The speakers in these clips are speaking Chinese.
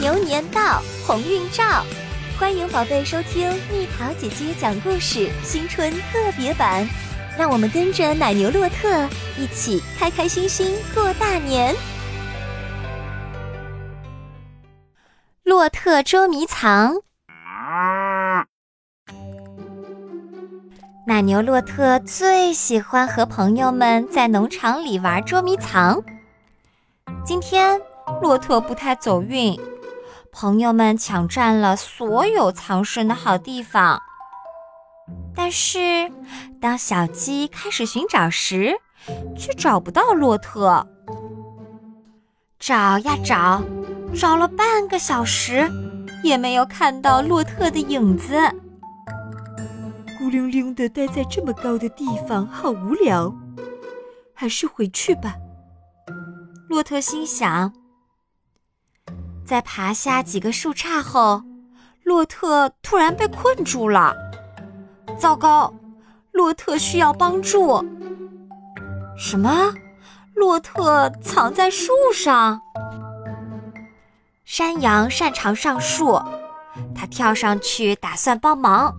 牛年到，鸿运照。欢迎宝贝收听蜜桃姐姐讲故事新春特别版，让我们跟着奶牛洛特一起开开心心过大年。洛特捉迷藏，奶牛洛特最喜欢和朋友们在农场里玩捉迷藏。今天洛特不太走运。朋友们抢占了所有藏身的好地方，但是当小鸡开始寻找时，却找不到洛特。找呀找，找了半个小时，也没有看到洛特的影子。孤零零的待在这么高的地方，好无聊，还是回去吧。洛特心想。在爬下几个树杈后，洛特突然被困住了。糟糕，洛特需要帮助。什么？洛特藏在树上？山羊擅长上树，他跳上去打算帮忙。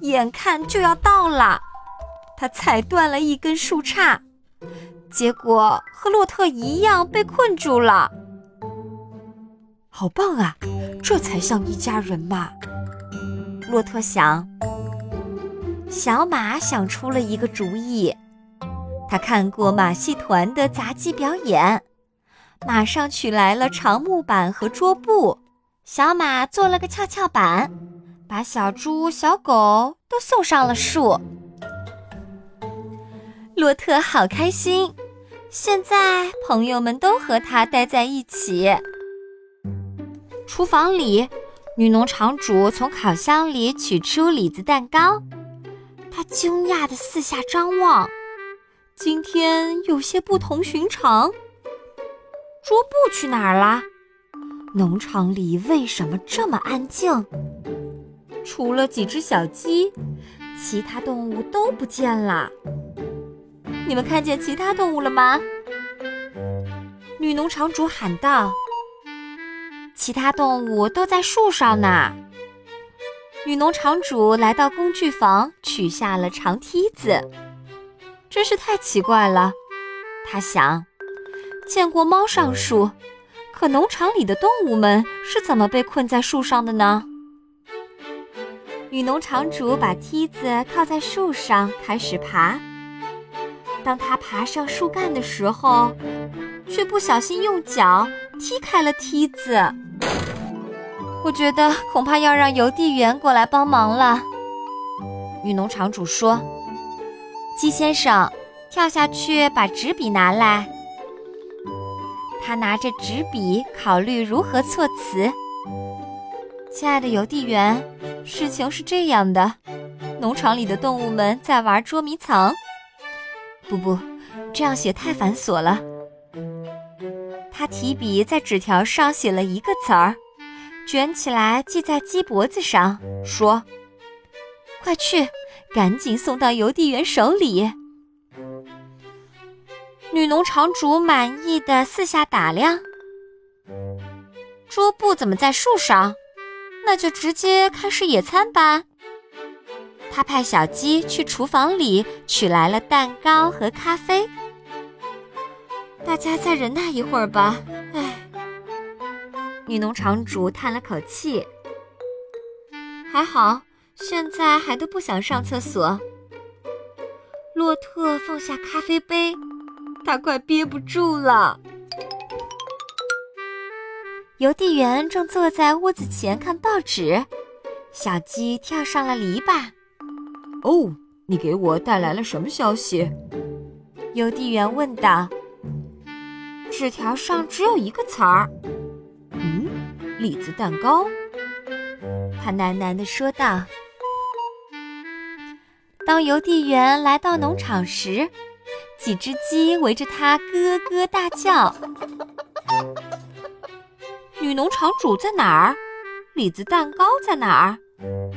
眼看就要到了，他踩断了一根树杈，结果和洛特一样被困住了。好棒啊！这才像一家人嘛。洛特想。小马想出了一个主意。他看过马戏团的杂技表演，马上取来了长木板和桌布。小马做了个跷跷板，把小猪、小狗都送上了树。洛特好开心，现在朋友们都和他待在一起。厨房里，女农场主从烤箱里取出李子蛋糕，她惊讶的四下张望，今天有些不同寻常。桌布去哪儿了？农场里为什么这么安静？除了几只小鸡，其他动物都不见了。你们看见其他动物了吗？女农场主喊道。其他动物都在树上呢。女农场主来到工具房，取下了长梯子。真是太奇怪了，她想。见过猫上树，可农场里的动物们是怎么被困在树上的呢？女农场主把梯子靠在树上，开始爬。当她爬上树干的时候，却不小心用脚踢开了梯子。我觉得恐怕要让邮递员过来帮忙了。女农场主说：“鸡先生，跳下去把纸笔拿来。”他拿着纸笔，考虑如何措辞。亲爱的邮递员，事情是这样的：农场里的动物们在玩捉迷藏。不不，这样写太繁琐了。他提笔在纸条上写了一个词儿。卷起来系在鸡脖子上，说：“快去，赶紧送到邮递员手里。”女农场主满意的四下打量，桌布怎么在树上？那就直接开始野餐吧。他派小鸡去厨房里取来了蛋糕和咖啡。大家再忍耐一会儿吧。唉。女农场主叹了口气：“还好，现在还都不想上厕所。”洛特放下咖啡杯，他快憋不住了。邮递员正坐在屋子前看报纸，小鸡跳上了篱笆。“哦，你给我带来了什么消息？”邮递员问道。纸条上只有一个词儿。嗯李子蛋糕，他喃喃地说道。当邮递员来到农场时，几只鸡围着他咯咯大叫。女农场主在哪儿？李子蛋糕在哪儿？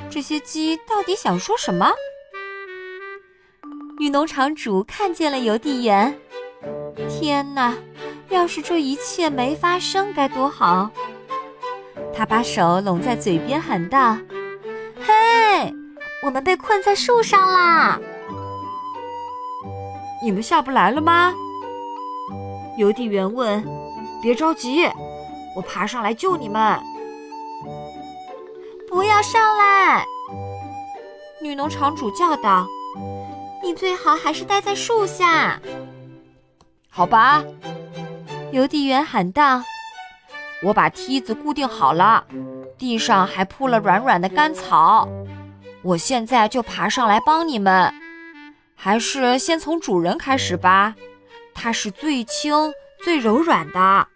这些鸡到底想说什么？女农场主看见了邮递员。天哪！要是这一切没发生，该多好！他把手拢在嘴边喊道：“嘿，我们被困在树上啦！你们下不来了吗？”邮递员问。“别着急，我爬上来救你们。”不要上来！女农场主叫道：“你最好还是待在树下。”好吧，邮递员喊道：“我把梯子固定好了，地上还铺了软软的干草。我现在就爬上来帮你们。还是先从主人开始吧，他是最轻、最柔软的。”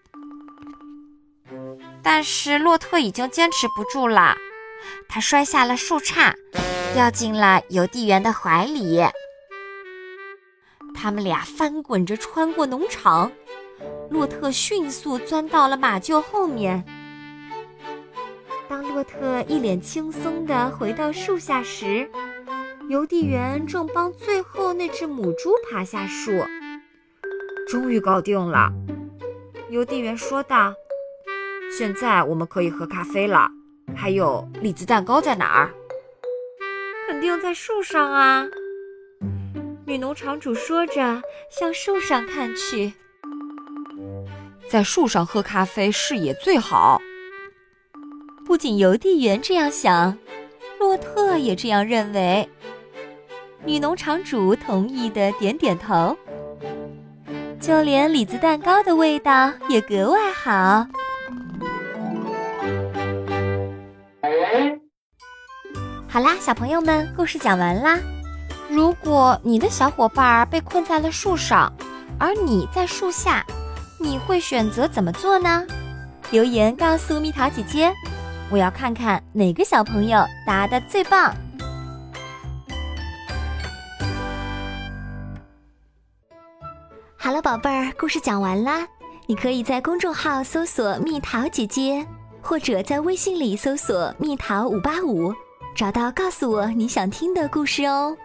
但是洛特已经坚持不住了。他摔下了树杈，掉进了邮递员的怀里。他们俩翻滚着穿过农场，洛特迅速钻到了马厩后面。当洛特一脸轻松地回到树下时，邮递员正帮最后那只母猪爬下树。终于搞定了，邮递员说道：“现在我们可以喝咖啡了。”还有栗子蛋糕在哪儿？肯定在树上啊！女农场主说着，向树上看去。在树上喝咖啡视野最好。不仅邮递员这样想，洛特也这样认为。女农场主同意的点点头。就连李子蛋糕的味道也格外好。好啦，小朋友们，故事讲完啦。如果你的小伙伴被困在了树上，而你在树下，你会选择怎么做呢？留言告诉蜜桃姐姐，我要看看哪个小朋友答的最棒。好了，宝贝儿，故事讲完啦。你可以在公众号搜索“蜜桃姐姐”，或者在微信里搜索“蜜桃五八五”。找到，告诉我你想听的故事哦。